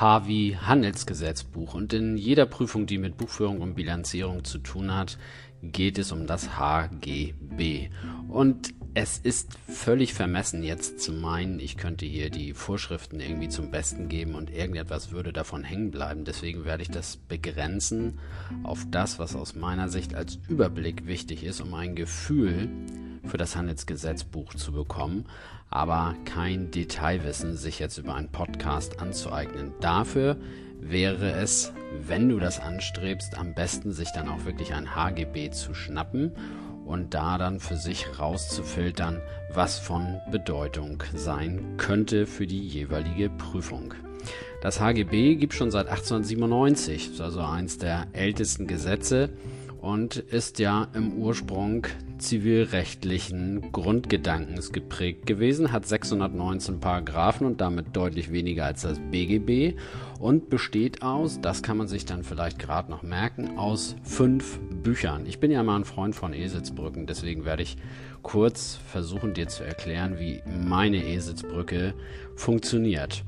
H wie Handelsgesetzbuch. Und in jeder Prüfung, die mit Buchführung und Bilanzierung zu tun hat, geht es um das HGB. Und es ist völlig vermessen jetzt zu meinen, ich könnte hier die Vorschriften irgendwie zum Besten geben und irgendetwas würde davon hängen bleiben. Deswegen werde ich das begrenzen auf das, was aus meiner Sicht als Überblick wichtig ist, um ein Gefühl für das Handelsgesetzbuch zu bekommen, aber kein Detailwissen sich jetzt über einen Podcast anzueignen. Dafür wäre es, wenn du das anstrebst, am besten sich dann auch wirklich ein HGB zu schnappen und da dann für sich rauszufiltern, was von Bedeutung sein könnte für die jeweilige Prüfung. Das HGB gibt schon seit 1897, ist also eines der ältesten Gesetze und ist ja im Ursprung zivilrechtlichen Grundgedankens geprägt gewesen, hat 619 Paragraphen und damit deutlich weniger als das BGB und besteht aus, das kann man sich dann vielleicht gerade noch merken, aus fünf Büchern. Ich bin ja mal ein Freund von Eselsbrücken, deswegen werde ich kurz versuchen dir zu erklären, wie meine Eselsbrücke funktioniert.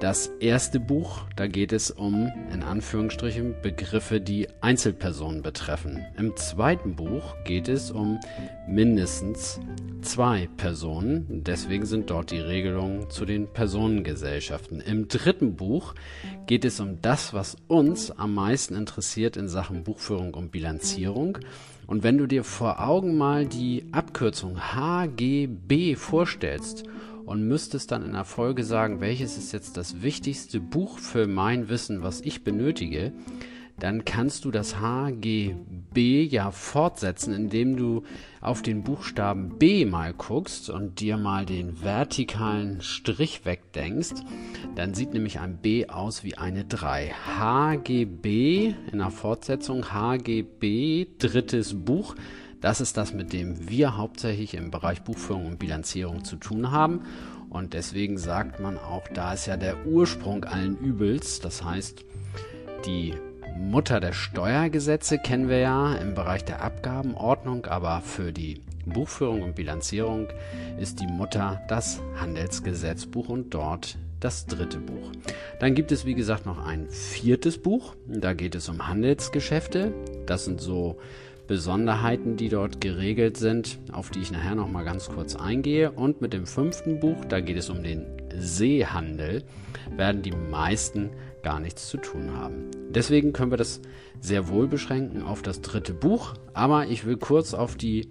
Das erste Buch, da geht es um, in Anführungsstrichen, Begriffe, die Einzelpersonen betreffen. Im zweiten Buch geht es um mindestens zwei Personen. Deswegen sind dort die Regelungen zu den Personengesellschaften. Im dritten Buch geht es um das, was uns am meisten interessiert in Sachen Buchführung und Bilanzierung. Und wenn du dir vor Augen mal die Abkürzung HGB vorstellst und müsstest dann in der Folge sagen, welches ist jetzt das wichtigste Buch für mein Wissen, was ich benötige, dann kannst du das HGB ja fortsetzen, indem du auf den Buchstaben B mal guckst und dir mal den vertikalen Strich wegdenkst. Dann sieht nämlich ein B aus wie eine 3. HGB in der Fortsetzung HGB drittes Buch das ist das, mit dem wir hauptsächlich im Bereich Buchführung und Bilanzierung zu tun haben. Und deswegen sagt man auch, da ist ja der Ursprung allen Übels. Das heißt, die Mutter der Steuergesetze kennen wir ja im Bereich der Abgabenordnung, aber für die Buchführung und Bilanzierung ist die Mutter das Handelsgesetzbuch und dort das dritte Buch. Dann gibt es, wie gesagt, noch ein viertes Buch. Da geht es um Handelsgeschäfte. Das sind so Besonderheiten, die dort geregelt sind, auf die ich nachher noch mal ganz kurz eingehe. Und mit dem fünften Buch, da geht es um den Seehandel, werden die meisten gar nichts zu tun haben. Deswegen können wir das sehr wohl beschränken auf das dritte Buch, aber ich will kurz auf die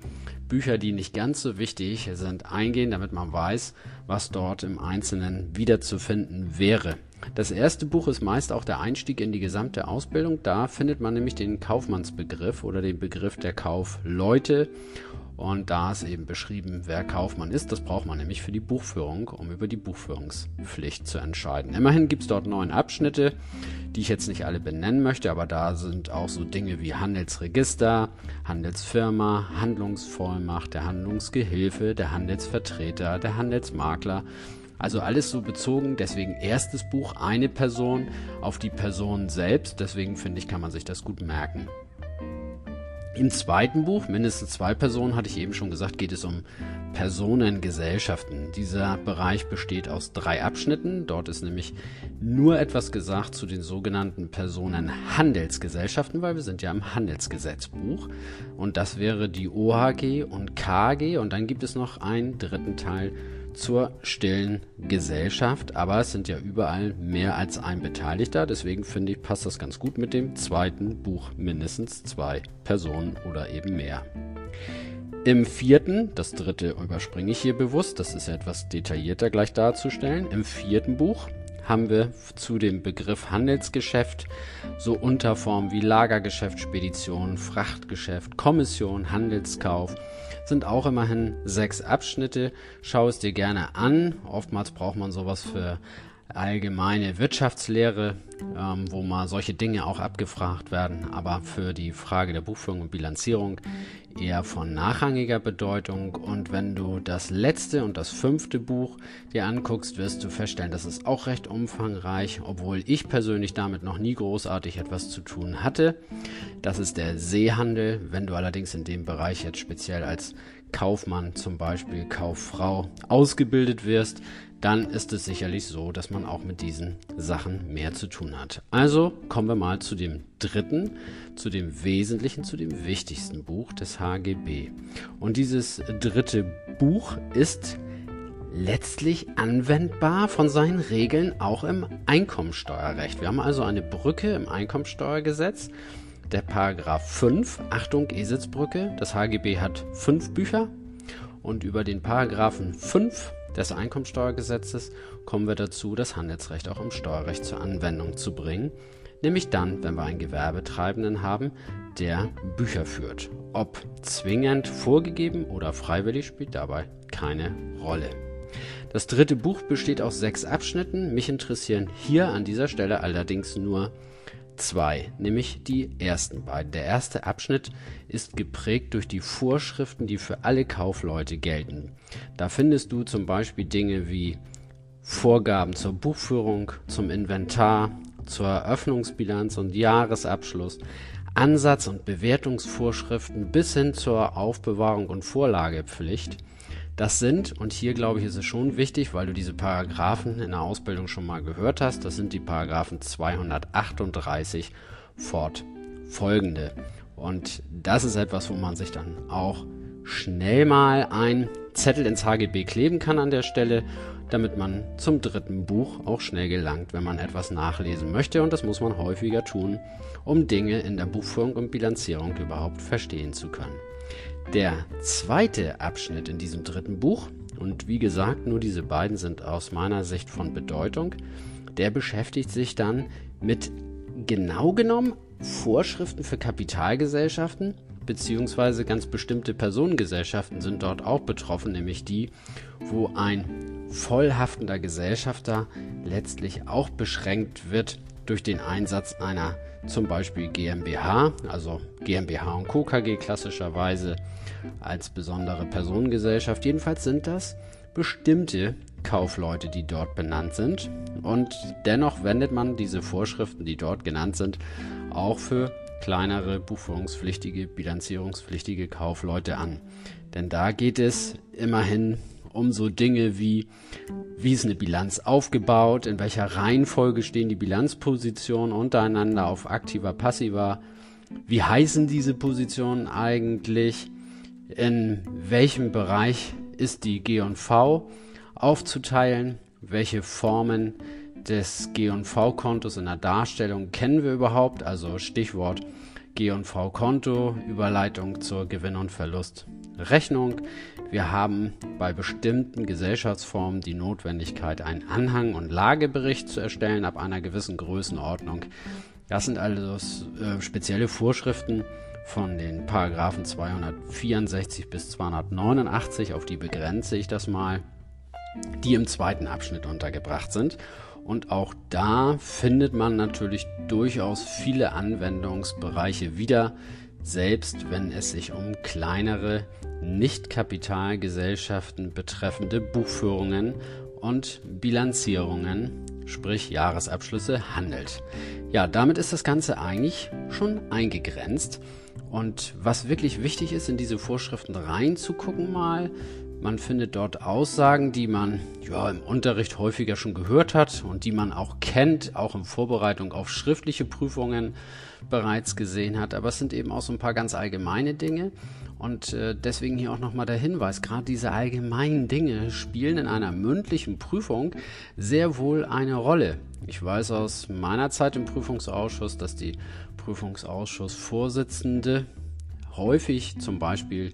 Bücher, die nicht ganz so wichtig sind, eingehen, damit man weiß, was dort im Einzelnen wiederzufinden wäre. Das erste Buch ist meist auch der Einstieg in die gesamte Ausbildung. Da findet man nämlich den Kaufmannsbegriff oder den Begriff der Kaufleute. Und da ist eben beschrieben, wer Kaufmann ist. Das braucht man nämlich für die Buchführung, um über die Buchführungspflicht zu entscheiden. Immerhin gibt es dort neun Abschnitte, die ich jetzt nicht alle benennen möchte, aber da sind auch so Dinge wie Handelsregister, Handelsfirma, Handlungsvollmacht, der Handlungsgehilfe, der Handelsvertreter, der Handelsmakler also alles so bezogen, deswegen erstes Buch, eine Person auf die Person selbst. Deswegen finde ich, kann man sich das gut merken. Im zweiten Buch, mindestens zwei Personen, hatte ich eben schon gesagt, geht es um Personengesellschaften. Dieser Bereich besteht aus drei Abschnitten. Dort ist nämlich nur etwas gesagt zu den sogenannten Personenhandelsgesellschaften, weil wir sind ja im Handelsgesetzbuch. Und das wäre die OHG und KG. Und dann gibt es noch einen dritten Teil zur stillen Gesellschaft, aber es sind ja überall mehr als ein Beteiligter, deswegen finde ich, passt das ganz gut mit dem zweiten Buch mindestens zwei Personen oder eben mehr. Im vierten, das dritte überspringe ich hier bewusst, das ist etwas detaillierter gleich darzustellen, im vierten Buch haben wir zu dem Begriff Handelsgeschäft so Unterformen wie Lagergeschäft, Spedition, Frachtgeschäft, Kommission, Handelskauf, sind auch immerhin sechs Abschnitte. Schau es dir gerne an. Oftmals braucht man sowas für allgemeine Wirtschaftslehre, ähm, wo mal solche Dinge auch abgefragt werden, aber für die Frage der Buchführung und Bilanzierung eher von nachrangiger Bedeutung. Und wenn du das letzte und das fünfte Buch dir anguckst, wirst du feststellen, das ist auch recht umfangreich, obwohl ich persönlich damit noch nie großartig etwas zu tun hatte. Das ist der Seehandel. Wenn du allerdings in dem Bereich jetzt speziell als Kaufmann zum Beispiel, Kauffrau ausgebildet wirst, dann ist es sicherlich so, dass man auch mit diesen Sachen mehr zu tun hat. Also kommen wir mal zu dem dritten, zu dem wesentlichen, zu dem wichtigsten Buch des HGB. Und dieses dritte Buch ist letztlich anwendbar von seinen Regeln auch im Einkommensteuerrecht. Wir haben also eine Brücke im Einkommensteuergesetz. Der Paragraph 5, Achtung, Esitzbrücke. Das HGB hat fünf Bücher und über den Paragraphen 5 des Einkommensteuergesetzes kommen wir dazu, das Handelsrecht auch im Steuerrecht zur Anwendung zu bringen, nämlich dann, wenn wir einen Gewerbetreibenden haben, der Bücher führt. Ob zwingend vorgegeben oder freiwillig spielt dabei keine Rolle. Das dritte Buch besteht aus sechs Abschnitten. Mich interessieren hier an dieser Stelle allerdings nur zwei, nämlich die ersten beiden. Der erste Abschnitt ist geprägt durch die Vorschriften, die für alle Kaufleute gelten. Da findest du zum Beispiel Dinge wie Vorgaben zur Buchführung, zum Inventar, zur Eröffnungsbilanz und Jahresabschluss, Ansatz- und Bewertungsvorschriften bis hin zur Aufbewahrung und Vorlagepflicht. Das sind, und hier glaube ich, ist es schon wichtig, weil du diese Paragraphen in der Ausbildung schon mal gehört hast, das sind die Paragraphen 238 fortfolgende. Und das ist etwas, wo man sich dann auch schnell mal ein Zettel ins HGB kleben kann an der Stelle, damit man zum dritten Buch auch schnell gelangt, wenn man etwas nachlesen möchte. Und das muss man häufiger tun, um Dinge in der Buchführung und Bilanzierung überhaupt verstehen zu können. Der zweite Abschnitt in diesem dritten Buch, und wie gesagt, nur diese beiden sind aus meiner Sicht von Bedeutung, der beschäftigt sich dann mit genau genommen Vorschriften für Kapitalgesellschaften, beziehungsweise ganz bestimmte Personengesellschaften sind dort auch betroffen, nämlich die, wo ein vollhaftender Gesellschafter letztlich auch beschränkt wird durch den Einsatz einer zum Beispiel GmbH, also GmbH und Co. KG klassischerweise als besondere Personengesellschaft. Jedenfalls sind das bestimmte Kaufleute, die dort benannt sind. Und dennoch wendet man diese Vorschriften, die dort genannt sind, auch für kleinere buchführungspflichtige, bilanzierungspflichtige Kaufleute an. Denn da geht es immerhin um so Dinge wie, wie ist eine Bilanz aufgebaut, in welcher Reihenfolge stehen die Bilanzpositionen untereinander auf aktiver, passiver, wie heißen diese Positionen eigentlich, in welchem Bereich ist die G&V aufzuteilen, welche Formen des G&V-Kontos in der Darstellung kennen wir überhaupt, also Stichwort G&V-Konto, Überleitung zur Gewinn- und Verlustrechnung. Wir haben bei bestimmten Gesellschaftsformen die Notwendigkeit, einen Anhang- und Lagebericht zu erstellen ab einer gewissen Größenordnung. Das sind also äh, spezielle Vorschriften von den Paragraphen 264 bis 289, auf die begrenze ich das mal, die im zweiten Abschnitt untergebracht sind. Und auch da findet man natürlich durchaus viele Anwendungsbereiche wieder, selbst wenn es sich um kleinere Nicht-Kapitalgesellschaften betreffende Buchführungen und Bilanzierungen, sprich Jahresabschlüsse, handelt. Ja, damit ist das Ganze eigentlich schon eingegrenzt. Und was wirklich wichtig ist, in diese Vorschriften reinzugucken mal, man findet dort Aussagen, die man ja im Unterricht häufiger schon gehört hat und die man auch kennt, auch in Vorbereitung auf schriftliche Prüfungen bereits gesehen hat. Aber es sind eben auch so ein paar ganz allgemeine Dinge. Und äh, deswegen hier auch nochmal der Hinweis, gerade diese allgemeinen Dinge spielen in einer mündlichen Prüfung sehr wohl eine Rolle. Ich weiß aus meiner Zeit im Prüfungsausschuss, dass die Prüfungsausschussvorsitzende häufig zum Beispiel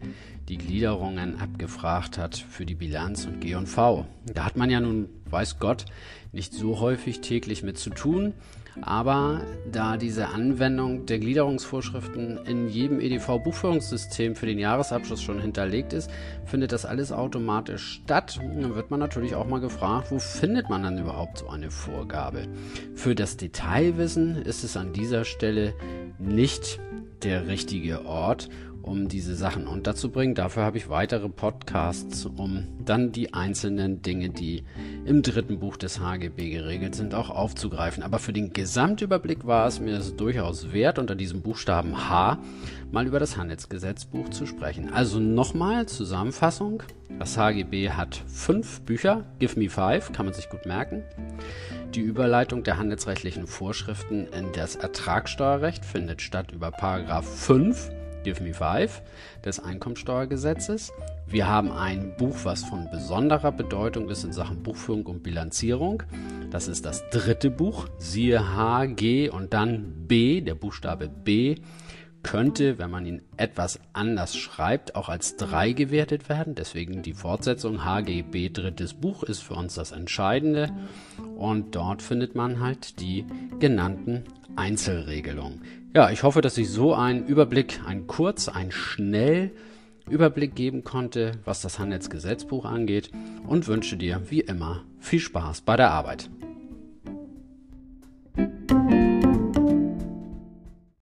die Gliederungen abgefragt hat für die Bilanz und G&V. Da hat man ja nun, weiß Gott, nicht so häufig täglich mit zu tun, aber da diese Anwendung der Gliederungsvorschriften in jedem EDV-Buchführungssystem für den Jahresabschluss schon hinterlegt ist, findet das alles automatisch statt. Dann wird man natürlich auch mal gefragt, wo findet man dann überhaupt so eine Vorgabe? Für das Detailwissen ist es an dieser Stelle nicht der richtige Ort, um diese Sachen unterzubringen. Dafür habe ich weitere Podcasts, um dann die einzelnen Dinge, die im dritten Buch des HGB geregelt sind, auch aufzugreifen. Aber für den Gesamtüberblick war es mir durchaus wert, unter diesem Buchstaben H mal über das Handelsgesetzbuch zu sprechen. Also nochmal Zusammenfassung. Das HGB hat fünf Bücher, Give Me Five, kann man sich gut merken. Die Überleitung der handelsrechtlichen Vorschriften in das Ertragssteuerrecht findet statt über Paragraph 5 Give Me Five des Einkommensteuergesetzes. Wir haben ein Buch, was von besonderer Bedeutung ist in Sachen Buchführung und Bilanzierung. Das ist das dritte Buch, siehe H, G und dann B, der Buchstabe B könnte, wenn man ihn etwas anders schreibt, auch als 3 gewertet werden. Deswegen die Fortsetzung HGB drittes Buch ist für uns das Entscheidende. Und dort findet man halt die genannten Einzelregelungen. Ja, ich hoffe, dass ich so einen Überblick, einen kurz, einen schnell Überblick geben konnte, was das Handelsgesetzbuch angeht und wünsche dir wie immer viel Spaß bei der Arbeit.